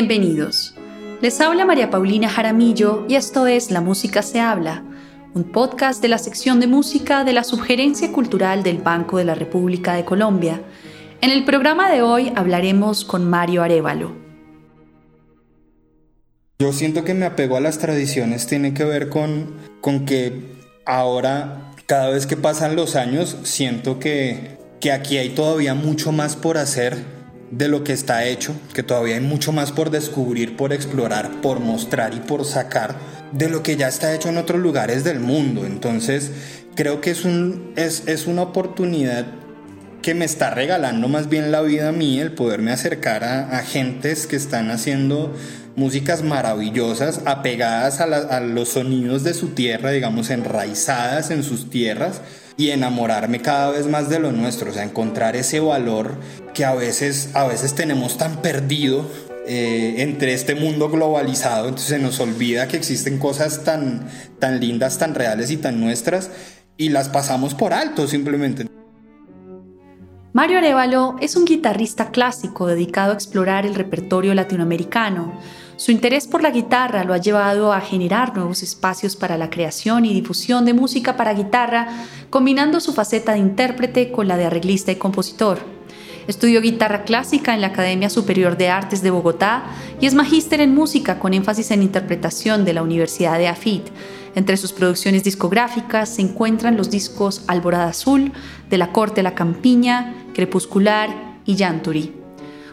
Bienvenidos. Les habla María Paulina Jaramillo y esto es La Música se habla, un podcast de la sección de música de la Subgerencia Cultural del Banco de la República de Colombia. En el programa de hoy hablaremos con Mario Arevalo. Yo siento que me apego a las tradiciones tiene que ver con, con que ahora, cada vez que pasan los años, siento que, que aquí hay todavía mucho más por hacer de lo que está hecho, que todavía hay mucho más por descubrir, por explorar, por mostrar y por sacar de lo que ya está hecho en otros lugares del mundo. Entonces, creo que es, un, es, es una oportunidad que me está regalando más bien la vida a mí, el poderme acercar a, a gentes que están haciendo músicas maravillosas, apegadas a, a los sonidos de su tierra, digamos, enraizadas en sus tierras y enamorarme cada vez más de lo nuestro, o sea, encontrar ese valor que a veces, a veces tenemos tan perdido eh, entre este mundo globalizado, entonces se nos olvida que existen cosas tan, tan lindas, tan reales y tan nuestras y las pasamos por alto simplemente. Mario Arevalo es un guitarrista clásico dedicado a explorar el repertorio latinoamericano su interés por la guitarra lo ha llevado a generar nuevos espacios para la creación y difusión de música para guitarra, combinando su faceta de intérprete con la de arreglista y compositor. Estudió guitarra clásica en la Academia Superior de Artes de Bogotá y es magíster en música con énfasis en interpretación de la Universidad de AFIT. Entre sus producciones discográficas se encuentran los discos Alborada Azul, De la Corte a la Campiña, Crepuscular y Yanturi.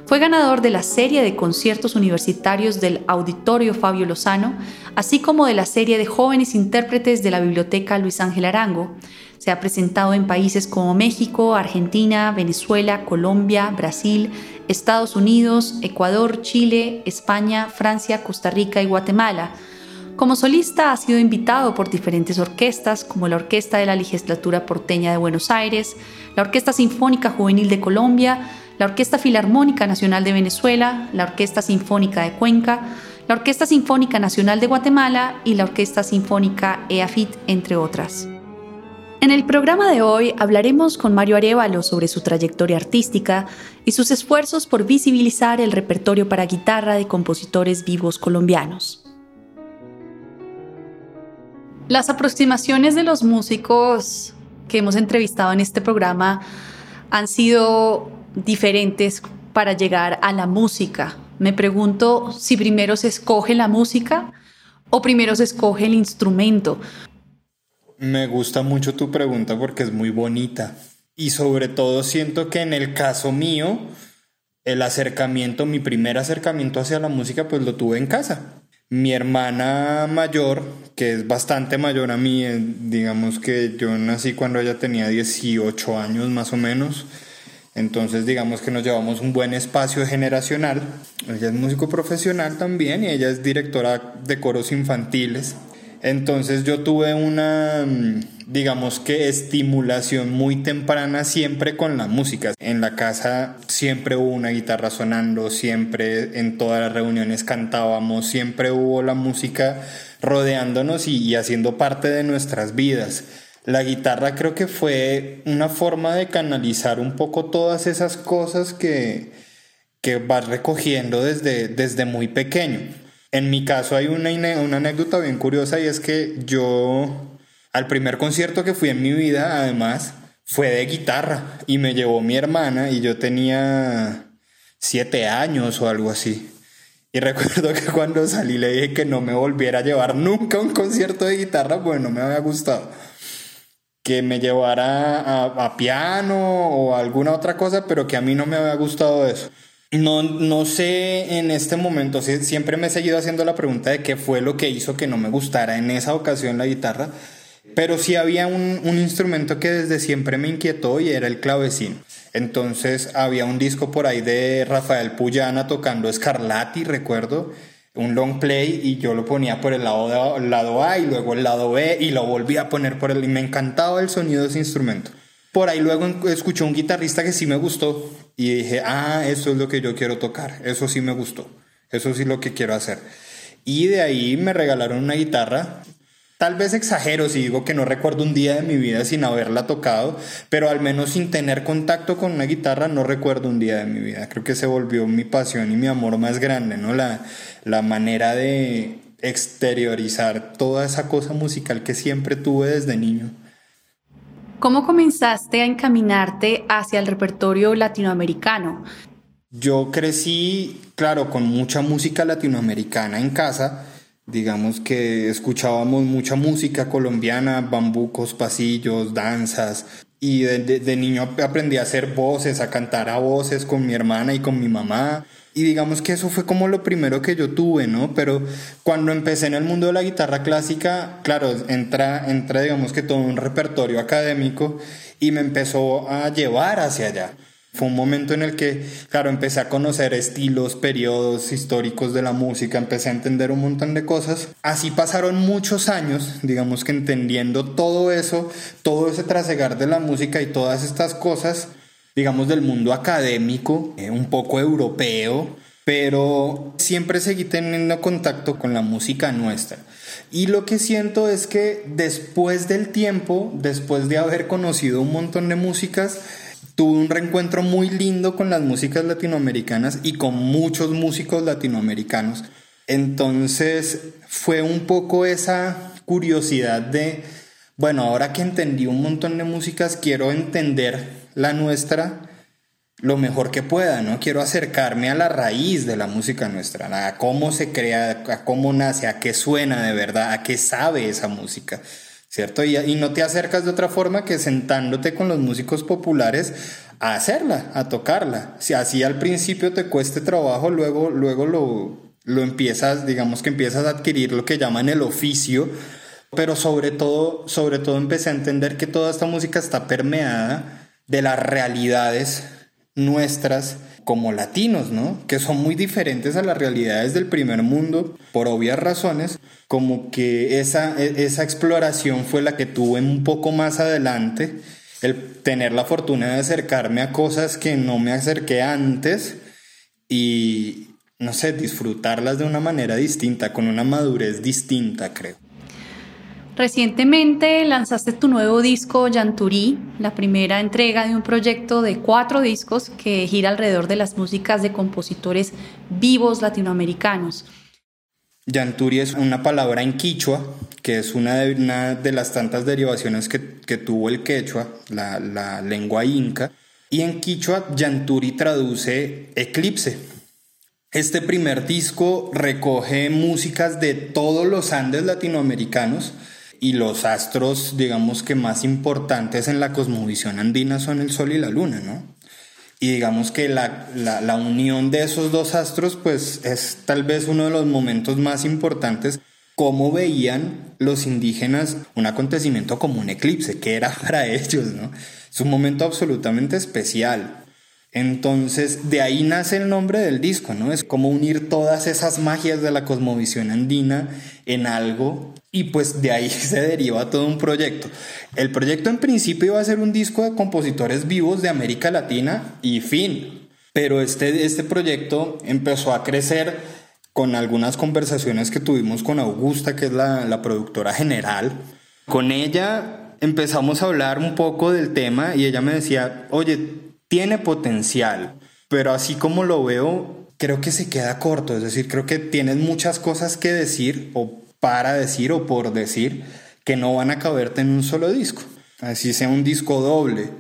Fue ganador de la serie de conciertos universitarios del Auditorio Fabio Lozano, así como de la serie de jóvenes intérpretes de la Biblioteca Luis Ángel Arango. Se ha presentado en países como México, Argentina, Venezuela, Colombia, Brasil, Estados Unidos, Ecuador, Chile, España, Francia, Costa Rica y Guatemala. Como solista ha sido invitado por diferentes orquestas como la Orquesta de la Legislatura Porteña de Buenos Aires, la Orquesta Sinfónica Juvenil de Colombia, la Orquesta Filarmónica Nacional de Venezuela, la Orquesta Sinfónica de Cuenca, la Orquesta Sinfónica Nacional de Guatemala y la Orquesta Sinfónica EAFIT, entre otras. En el programa de hoy hablaremos con Mario Arevalo sobre su trayectoria artística y sus esfuerzos por visibilizar el repertorio para guitarra de compositores vivos colombianos. Las aproximaciones de los músicos que hemos entrevistado en este programa han sido diferentes para llegar a la música. Me pregunto si primero se escoge la música o primero se escoge el instrumento. Me gusta mucho tu pregunta porque es muy bonita. Y sobre todo siento que en el caso mío, el acercamiento, mi primer acercamiento hacia la música, pues lo tuve en casa. Mi hermana mayor, que es bastante mayor a mí, eh, digamos que yo nací cuando ella tenía 18 años más o menos, entonces digamos que nos llevamos un buen espacio generacional. Ella es músico profesional también y ella es directora de coros infantiles. Entonces yo tuve una, mm, digamos que estimulación muy temprana siempre con la música. En la casa siempre hubo una guitarra sonando, siempre en todas las reuniones cantábamos, siempre hubo la música rodeándonos y, y haciendo parte de nuestras vidas. La guitarra creo que fue una forma de canalizar un poco todas esas cosas que, que vas recogiendo desde, desde muy pequeño. En mi caso hay una, una anécdota bien curiosa y es que yo al primer concierto que fui en mi vida, además, fue de guitarra y me llevó mi hermana y yo tenía siete años o algo así. Y recuerdo que cuando salí le dije que no me volviera a llevar nunca a un concierto de guitarra, pues no me había gustado que me llevara a, piano o alguna otra cosa, pero que a mí no me había gustado eso. No, no sé en este momento, siempre me he seguido haciendo la pregunta de qué fue lo que hizo que no me gustara en esa ocasión la guitarra, pero sí había un, instrumento que desde siempre me inquietó y era el clavecín. Entonces había un disco por ahí de Rafael Puyana tocando Scarlatti, recuerdo, un long play y yo lo ponía por el lado, lado A y luego el lado B y lo volví a poner por el... y me encantaba el sonido de ese instrumento. Por ahí luego escuché un guitarrista que sí me gustó y dije, ah, eso es lo que yo quiero tocar, eso sí me gustó, eso sí es lo que quiero hacer. Y de ahí me regalaron una guitarra Tal vez exagero si digo que no recuerdo un día de mi vida sin haberla tocado, pero al menos sin tener contacto con una guitarra no recuerdo un día de mi vida. Creo que se volvió mi pasión y mi amor más grande, ¿no? La, la manera de exteriorizar toda esa cosa musical que siempre tuve desde niño. ¿Cómo comenzaste a encaminarte hacia el repertorio latinoamericano? Yo crecí, claro, con mucha música latinoamericana en casa Digamos que escuchábamos mucha música colombiana, bambucos, pasillos, danzas. Y de, niño aprendí a hacer voces, a cantar a voces con mi hermana y con mi mamá. Y digamos que eso fue como lo primero que yo tuve, ¿no? Pero cuando empecé en el mundo de la guitarra clásica, claro, entra, entra digamos que todo un repertorio académico y me empezó a llevar hacia allá. Fue un momento en el que, claro, empecé a conocer estilos, periodos históricos de la música, empecé a entender un montón de cosas. Así pasaron muchos años, digamos que entendiendo todo eso, todo ese trasegar de la música y todas estas cosas, digamos, del mundo académico, eh, un poco europeo, pero siempre seguí teniendo contacto con la música nuestra. Y lo que siento es que después del tiempo, después de haber conocido un montón de músicas, tuve un reencuentro muy lindo con las músicas latinoamericanas y con muchos músicos latinoamericanos. Entonces fue un poco esa curiosidad de, bueno, ahora que entendí un montón de músicas, quiero entender la nuestra lo mejor que pueda, ¿no? Quiero acercarme a la raíz de la música nuestra, a cómo se crea, a cómo nace, a qué suena de verdad, a qué sabe esa música. ¿Cierto? Y, no te acercas de otra forma que sentándote con los músicos populares a hacerla, a tocarla. Si así al principio te cueste trabajo, luego, luego lo, lo empiezas, digamos que empiezas a adquirir lo que llaman el oficio, pero sobre todo, sobre todo empecé a entender que toda esta música está permeada de las realidades nuestras como latinos, ¿no? Que son muy diferentes a las realidades del primer mundo por obvias razones, como que esa, e, esa exploración fue la que tuve un poco más adelante, el tener la fortuna de acercarme a cosas que no me acerqué antes y, no sé, disfrutarlas de una manera distinta, con una madurez distinta, creo. Recientemente lanzaste tu nuevo disco Yanturi, la primera entrega de un proyecto de cuatro discos que gira alrededor de las músicas de compositores vivos latinoamericanos. Yanturi es una palabra en quichua, que es una de, las tantas derivaciones que, tuvo el quechua, la, la lengua inca. Y en quichua, Yanturi traduce eclipse. Este primer disco recoge músicas de todos los Andes latinoamericanos y los astros, digamos que más importantes en la cosmovisión andina son el Sol y la Luna, ¿no? Y digamos que la, la, unión de esos dos astros, pues es tal vez uno de los momentos más importantes, cómo veían los indígenas un acontecimiento como un eclipse, que era para ellos, ¿no? Es un momento absolutamente especial. Entonces, de ahí nace el nombre del disco, ¿no? Es como unir todas esas magias de la cosmovisión andina en algo y pues de ahí se deriva todo un proyecto. El proyecto en principio iba a ser un disco de compositores vivos de América Latina y fin. Pero este, este proyecto empezó a crecer con algunas conversaciones que tuvimos con Augusta, que es la, la productora general. Con ella empezamos a hablar un poco del tema y ella me decía, oye, tiene potencial, pero así como lo veo, creo que se queda corto, es decir, creo que tienes muchas cosas que decir o para decir o por decir que no van a caberte en un solo disco, así sea un disco doble.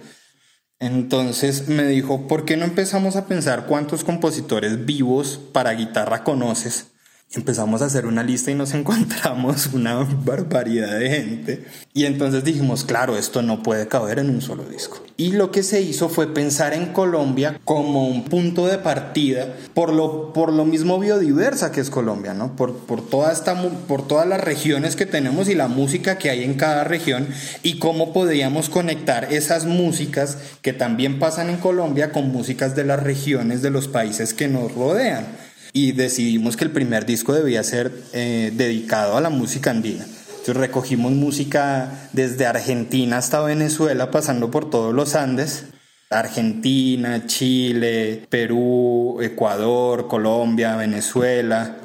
Entonces me dijo, ¿por qué no empezamos a pensar cuántos compositores vivos para guitarra conoces? Empezamos a hacer una lista y nos encontramos una barbaridad de gente. Y entonces dijimos, claro, esto no puede caber en un solo disco. Y lo que se hizo fue pensar en Colombia como un punto de partida por lo, por lo mismo biodiversa que es Colombia, ¿no? Por, por, toda esta, por todas las regiones que tenemos y la música que hay en cada región y cómo podríamos conectar esas músicas que también pasan en Colombia con músicas de las regiones de los países que nos rodean y decidimos que el primer disco debía ser eh, dedicado a la música andina. Entonces recogimos música desde Argentina hasta Venezuela, pasando por todos los Andes. Argentina, Chile, Perú, Ecuador, Colombia, Venezuela.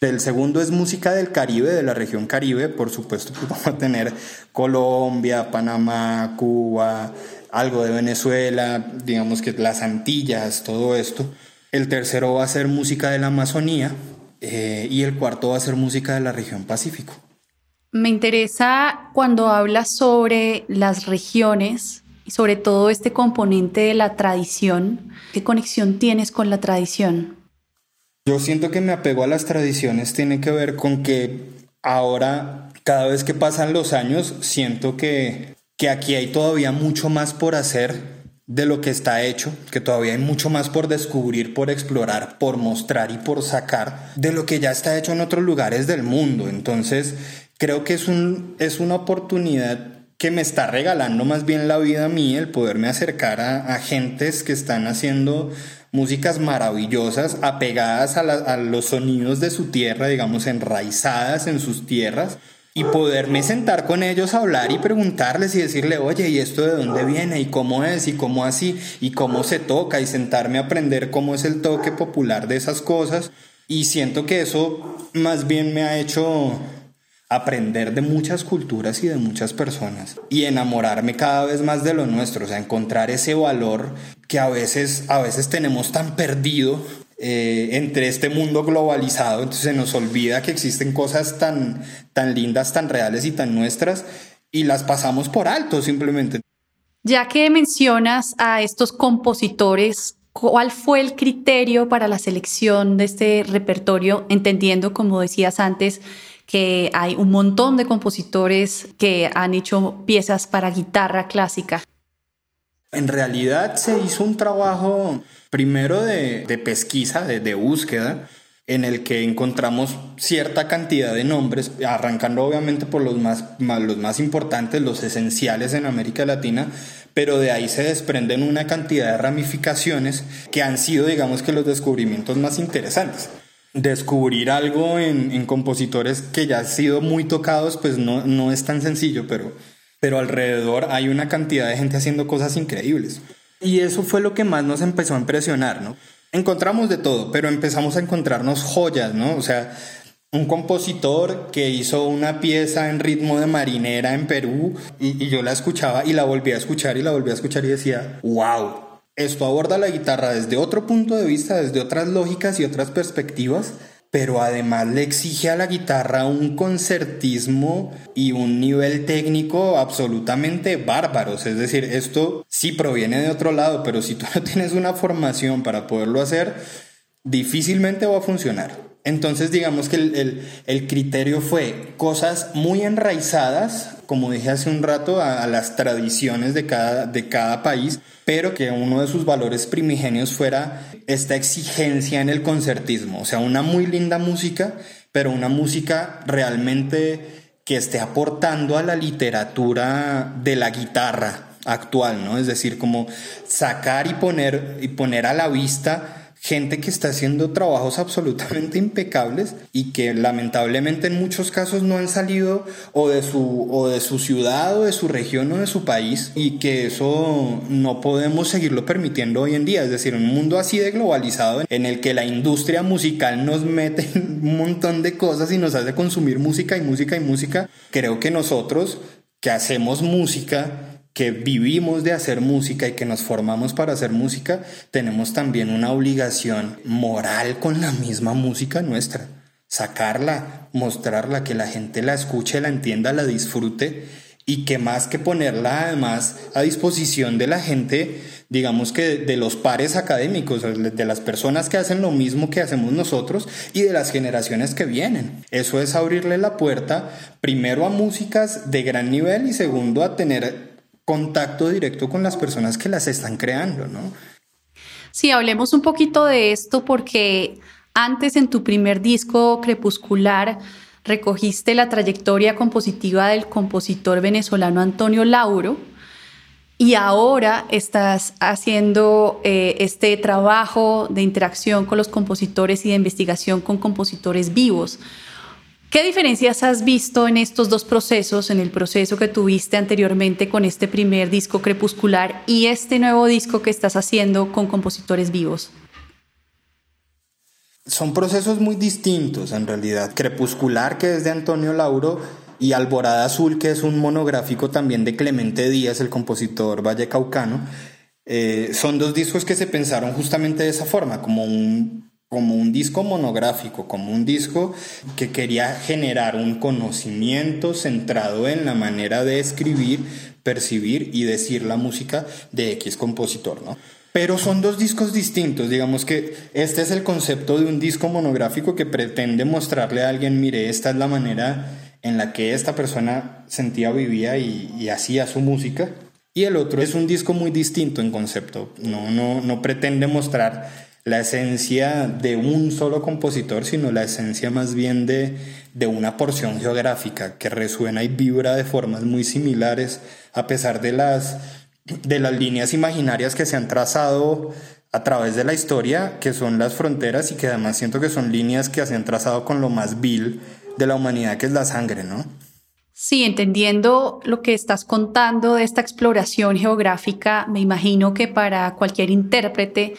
El segundo es música del Caribe, de la región Caribe. Por supuesto, pues vamos a tener Colombia, Panamá, Cuba, algo de Venezuela, digamos que las Antillas, todo esto. El tercero va a ser música de la Amazonía eh, y el cuarto va a ser música de la región Pacífico. Me interesa cuando hablas sobre las regiones y sobre todo este componente de la tradición. ¿Qué conexión tienes con la tradición? Yo siento que me apego a las tradiciones tiene que ver con que ahora, cada vez que pasan los años, siento que, que aquí hay todavía mucho más por hacer de lo que está hecho, que todavía hay mucho más por descubrir, por explorar, por mostrar y por sacar de lo que ya está hecho en otros lugares del mundo. Entonces, creo que es, un, es una oportunidad que me está regalando más bien la vida a mí el poderme acercar a, a gentes que están haciendo músicas maravillosas, apegadas a, los sonidos de su tierra, digamos, enraizadas en sus tierras, y poderme sentar con ellos hablar y preguntarles y decirle, oye, ¿y esto de dónde viene? ¿Y cómo es? ¿Y cómo así? ¿Y cómo se toca? Y sentarme a aprender cómo es el toque popular de esas cosas. Y siento que eso más bien me ha hecho aprender de muchas culturas y de muchas personas y enamorarme cada vez más de lo nuestro, o sea, encontrar ese valor que a veces, a veces tenemos tan perdido eh, entre este mundo globalizado, entonces se nos olvida que existen cosas tan, tan lindas, tan reales y tan nuestras y las pasamos por alto simplemente. Ya que mencionas a estos compositores, ¿cuál fue el criterio para la selección de este repertorio? Entendiendo, como decías antes, que hay un montón de compositores que han hecho piezas para guitarra clásica. En realidad se hizo un trabajo primero de, pesquisa, de, búsqueda, en el que encontramos cierta cantidad de nombres, arrancando obviamente por los más, los más importantes, los esenciales en América Latina, pero de ahí se desprenden una cantidad de ramificaciones que han sido, digamos que, los descubrimientos más interesantes. Descubrir algo en, compositores que ya han sido muy tocados, pues no, no es tan sencillo, pero, pero alrededor hay una cantidad de gente haciendo cosas increíbles. Y eso fue lo que más nos empezó a impresionar, ¿no? Encontramos de todo, pero empezamos a encontrarnos joyas, ¿no? O sea, un compositor que hizo una pieza en ritmo de marinera en Perú y, yo la escuchaba y la volví a escuchar y la volví a escuchar y decía, wow, esto aborda la guitarra desde otro punto de vista, desde otras lógicas y otras perspectivas, pero además le exige a la guitarra un concertismo y un nivel técnico absolutamente bárbaros. Es decir, esto sí proviene de otro lado, pero si tú no tienes una formación para poderlo hacer, difícilmente va a funcionar. Entonces digamos que el, criterio fue cosas muy enraizadas, como dije hace un rato, a, las tradiciones de cada, de cada país, pero que uno de sus valores primigenios fuera esta exigencia en el concertismo, o sea, una muy linda música, pero una música realmente que esté aportando a la literatura de la guitarra actual, ¿no? Es decir, como sacar y poner, y poner a la vista gente que está haciendo trabajos absolutamente impecables y que lamentablemente en muchos casos no han salido o de su o de su ciudad o de su región o de su país y que eso no podemos seguirlo permitiendo hoy en día, es decir, un mundo así de globalizado en el que la industria musical nos mete un montón de cosas y nos hace consumir música y música y música, creo que nosotros que hacemos música que vivimos de hacer música y que nos formamos para hacer música, tenemos también una obligación moral con la misma música nuestra. Sacarla, mostrarla, que la gente la escuche, la entienda, la disfrute y que más que ponerla además a disposición de la gente, digamos que de los pares académicos, de las personas que hacen lo mismo que hacemos nosotros y de las generaciones que vienen. Eso es abrirle la puerta primero a músicas de gran nivel y segundo a tener contacto directo con las personas que las están creando, ¿no? Sí, hablemos un poquito de esto porque antes en tu primer disco crepuscular recogiste la trayectoria compositiva del compositor venezolano Antonio Lauro y ahora estás haciendo eh, este trabajo de interacción con los compositores y de investigación con compositores vivos. ¿Qué diferencias has visto en estos dos procesos, en el proceso que tuviste anteriormente con este primer disco crepuscular y este nuevo disco que estás haciendo con compositores vivos? son procesos muy distintos en realidad. Crepuscular, que es de Antonio Lauro, y Alborada Azul, que es un monográfico también de Clemente Díaz, el compositor vallecaucano, eh, son dos discos que se pensaron justamente de esa forma, como un, como un disco monográfico, como un disco que quería generar un conocimiento centrado en la manera de escribir, percibir y decir la música de X compositor, ¿no? Pero son dos discos distintos, digamos que este es el concepto de un disco monográfico que pretende mostrarle a alguien, mire, esta es la manera en la que esta persona sentía, vivía y, hacía su música. Y el otro es un disco muy distinto en concepto, no, no, no pretende mostrar la esencia de un solo compositor, sino la esencia más bien de, de una porción geográfica que resuena y vibra de formas muy similares a pesar de las de las líneas imaginarias que se han trazado a través de la historia, que son las fronteras y que además siento que son líneas que se han trazado con lo más vil de la humanidad, que es la sangre, ¿no? Sí, entendiendo lo que estás contando de esta exploración geográfica, me imagino que para cualquier intérprete,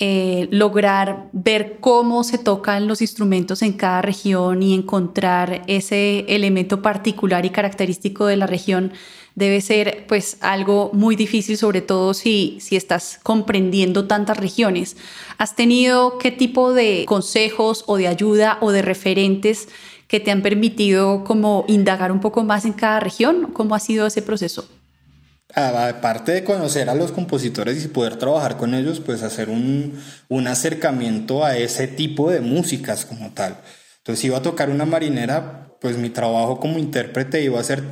eh, lograr ver cómo se tocan los instrumentos en cada región y encontrar ese elemento particular y característico de la región debe ser pues algo muy difícil, sobre todo si, si estás comprendiendo tantas regiones. ¿Has tenido qué tipo de consejos o de ayuda o de referentes que te han permitido como indagar un poco más en cada región? ¿Cómo ha sido ese proceso? Aparte de conocer a los compositores y poder trabajar con ellos, pues hacer un, un acercamiento a ese tipo de músicas como tal. Entonces, iba a tocar una marinera, pues mi trabajo como intérprete iba a ser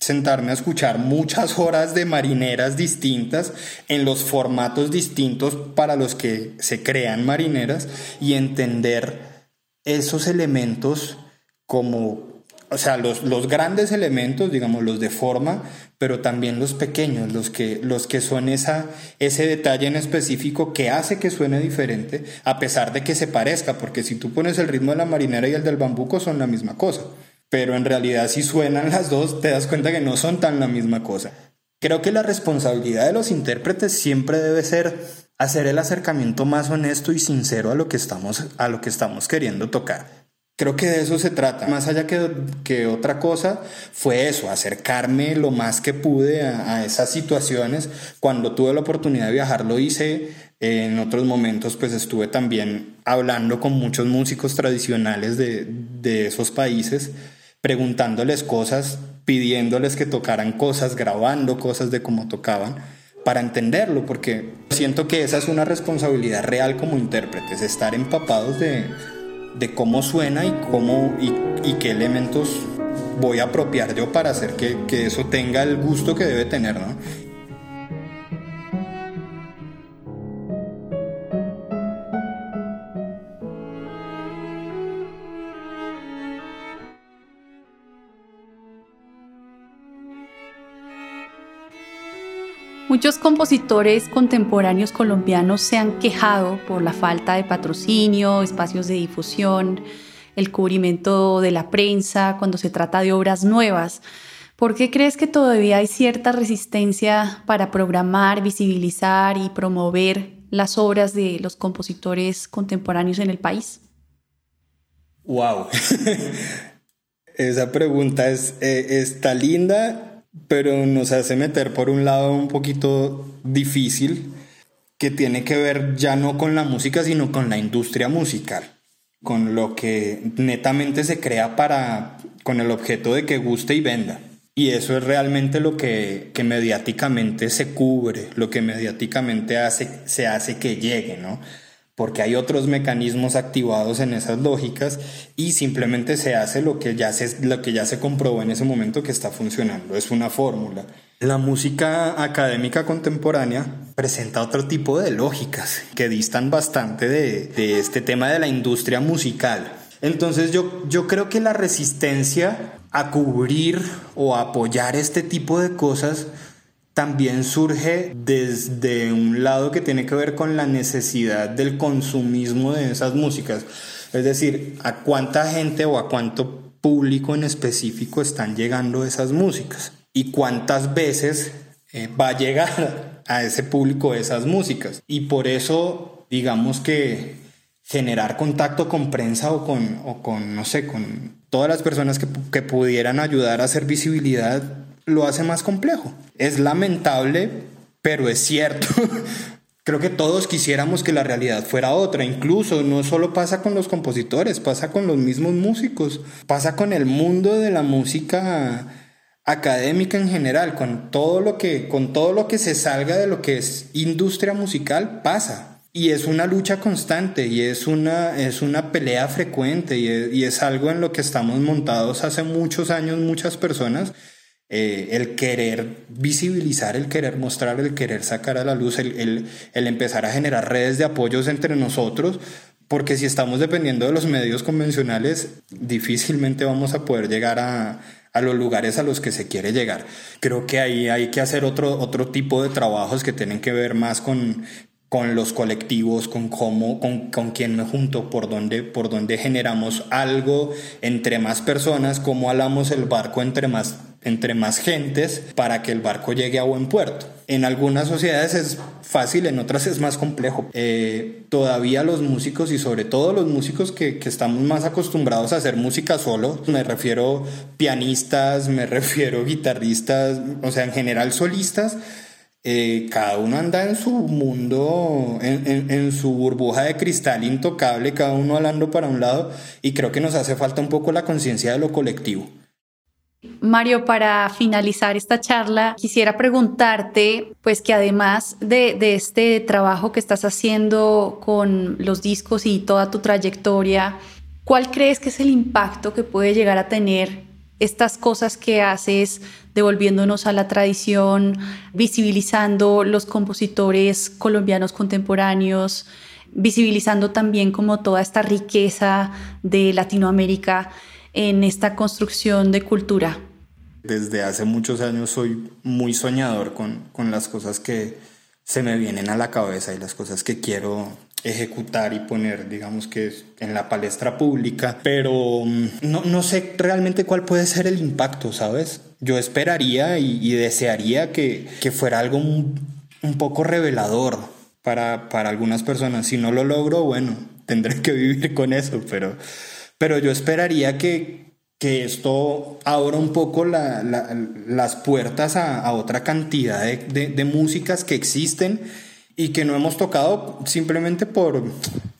sentarme a escuchar muchas horas de marineras distintas en los formatos distintos para los que se crean marineras y entender esos elementos como, o sea, los, los grandes elementos, digamos, los de forma, pero también los pequeños, los que, los que son esa, ese detalle en específico que hace que suene diferente, a pesar de que se parezca, porque si tú pones el ritmo de la marinera y el del bambuco son la misma cosa pero en realidad si suenan las dos te das cuenta que no son tan la misma cosa. Creo que la responsabilidad de los intérpretes siempre debe ser hacer el acercamiento más honesto y sincero a lo que estamos, a lo que estamos queriendo tocar. Creo que de eso se trata. Más allá que, que otra cosa, fue eso, acercarme lo más que pude a, esas situaciones. Cuando tuve la oportunidad de viajar, lo hice. En otros momentos, pues estuve también hablando con muchos músicos tradicionales de, de esos países preguntándoles cosas, pidiéndoles que tocaran cosas, grabando cosas de cómo tocaban, para entenderlo, porque siento que esa es una responsabilidad real como intérpretes, estar empapados de, cómo suena y, cómo, y, qué elementos voy a apropiar yo para hacer que, que eso tenga el gusto que debe tener, ¿no? Muchos compositores contemporáneos colombianos se han quejado por la falta de patrocinio, espacios de difusión, el cubrimiento de la prensa cuando se trata de obras nuevas. ¿Por qué crees que todavía hay cierta resistencia para programar, visibilizar y promover las obras de los compositores contemporáneos en el país? Wow. Esa pregunta es, eh, está linda pero nos hace meter por un lado un poquito difícil que tiene que ver ya no con la música, sino con la industria musical, con lo que netamente se crea para, con el objeto de que guste y venda. Y eso es realmente lo que, que mediáticamente se cubre, lo que mediáticamente hace, se hace que llegue, ¿no? Porque hay otros mecanismos activados en esas lógicas y simplemente se hace lo que ya se, lo que ya se comprobó en ese momento que está funcionando. Es una fórmula. La música académica contemporánea presenta otro tipo de lógicas que distan bastante de, de este tema de la industria musical. Entonces yo, yo creo que la resistencia a cubrir o apoyar este tipo de cosas también surge desde un lado que tiene que ver con la necesidad del consumismo de esas músicas. Es decir, a cuánta gente o a cuánto público en específico están llegando esas músicas y cuántas veces eh, va a llegar a ese público esas músicas. Y por eso, digamos que generar contacto con prensa o con, o con no sé, con todas las personas que, que pudieran ayudar a hacer visibilidad, lo hace más complejo. Es lamentable, pero es cierto. Creo que todos quisiéramos que la realidad fuera otra, incluso no solo pasa con los compositores, pasa con los mismos músicos, pasa con el mundo de la música académica en general, con todo lo que con todo lo que se salga de lo que es industria musical pasa. Y es una lucha constante y es una, es una pelea frecuente y es, y es algo en lo que estamos montados hace muchos años muchas personas eh, el querer visibilizar, el querer mostrar, el querer sacar a la luz, el, empezar a generar redes de apoyos entre nosotros, porque si estamos dependiendo de los medios convencionales, difícilmente vamos a poder llegar a, a los lugares a los que se quiere llegar. Creo que ahí hay que hacer otro, otro tipo de trabajos que tienen que ver más con, con los colectivos, con cómo, con, con quién me junto, por dónde, por dónde generamos algo entre más personas, cómo alamos el barco entre más entre más gentes para que el barco llegue a buen puerto. En algunas sociedades es fácil, en otras es más complejo. Eh, todavía los músicos y sobre todo los músicos que, que, estamos más acostumbrados a hacer música solo, me refiero pianistas, me refiero guitarristas, o sea, en general solistas, eh, cada uno anda en su mundo, en, en, en, su burbuja de cristal intocable, cada uno hablando para un lado, y creo que nos hace falta un poco la conciencia de lo colectivo. Mario, para finalizar esta charla, quisiera preguntarte, pues que además de, este trabajo que estás haciendo con los discos y toda tu trayectoria, ¿cuál crees que es el impacto que puede llegar a tener estas cosas que haces, devolviéndonos a la tradición, visibilizando los compositores colombianos contemporáneos, visibilizando también como toda esta riqueza de Latinoamérica? En esta construcción de cultura? Desde hace muchos años soy muy soñador con, con las cosas que se me vienen a la cabeza y las cosas que quiero ejecutar y poner, digamos que en la palestra pública, pero mm, no, no, sé realmente cuál puede ser el impacto, ¿sabes? Yo esperaría y, desearía que, que, fuera algo un, un poco revelador para, para, algunas personas. Si no lo logro, bueno, tendré que vivir con eso, pero pero yo esperaría que, que esto abra un poco las puertas a, otra cantidad de, de, músicas que existen y que no hemos tocado simplemente por,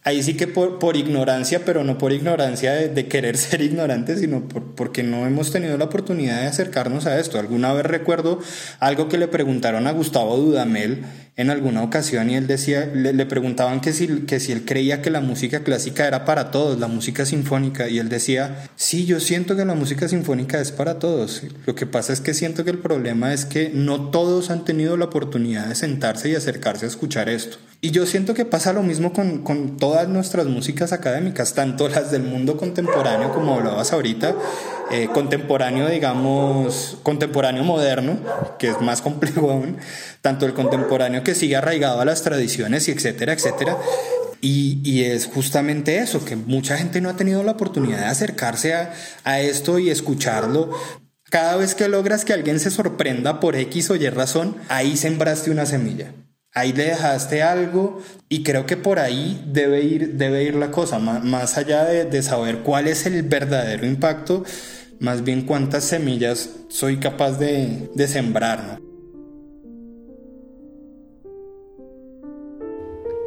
ahí sí que por, por ignorancia, pero no por ignorancia de, querer ser ignorantes, sino por, porque no hemos tenido la oportunidad de acercarnos a esto. Alguna vez recuerdo algo que le preguntaron a Gustavo Dudamel en alguna ocasión y él decía, le, preguntaban que si, que si él creía que la música clásica era para todos, la música sinfónica, y él decía, sí, yo siento que la música sinfónica es para todos. Lo que pasa es que siento que el problema es que no todos han tenido la oportunidad de sentarse y acercarse a escuchar esto. Y yo siento que pasa lo mismo con, con todas nuestras músicas académicas, tanto las del mundo contemporáneo, como hablabas ahorita, eh, contemporáneo, digamos, contemporáneo moderno, que es más complejo aún, tanto el contemporáneo que sigue arraigado a las tradiciones y etcétera, etcétera. Y, y, es justamente eso, que mucha gente no ha tenido la oportunidad de acercarse a, a esto y escucharlo. Cada vez que logras que alguien se sorprenda por X o Y razón, ahí sembraste una semilla. Ahí le dejaste algo y creo que por ahí debe ir, debe ir la cosa, más, allá de, de saber cuál es el verdadero impacto, más bien cuántas semillas soy capaz de, de sembrar.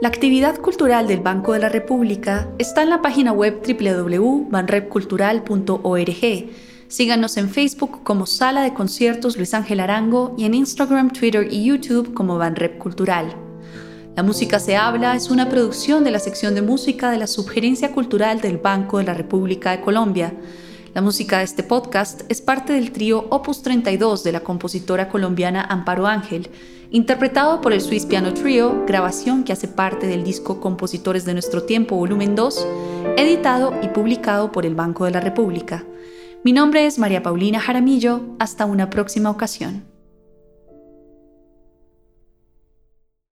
La actividad cultural del Banco de la República está en la página web www.banrepcultural.org. Síganos en Facebook como Sala de Conciertos Luis Ángel Arango y en Instagram, Twitter y YouTube como Banrep Cultural. La Música se habla es una producción de la sección de música de la Subgerencia Cultural del Banco de la República de Colombia. La música de este podcast es parte del trío Opus 32 de la compositora colombiana Amparo Ángel interpretado por el Swiss Piano Trio, grabación que hace parte del disco Compositores de Nuestro Tiempo, volumen 2, editado y publicado por el Banco de la República. Mi nombre es María Paulina Jaramillo, hasta una próxima ocasión.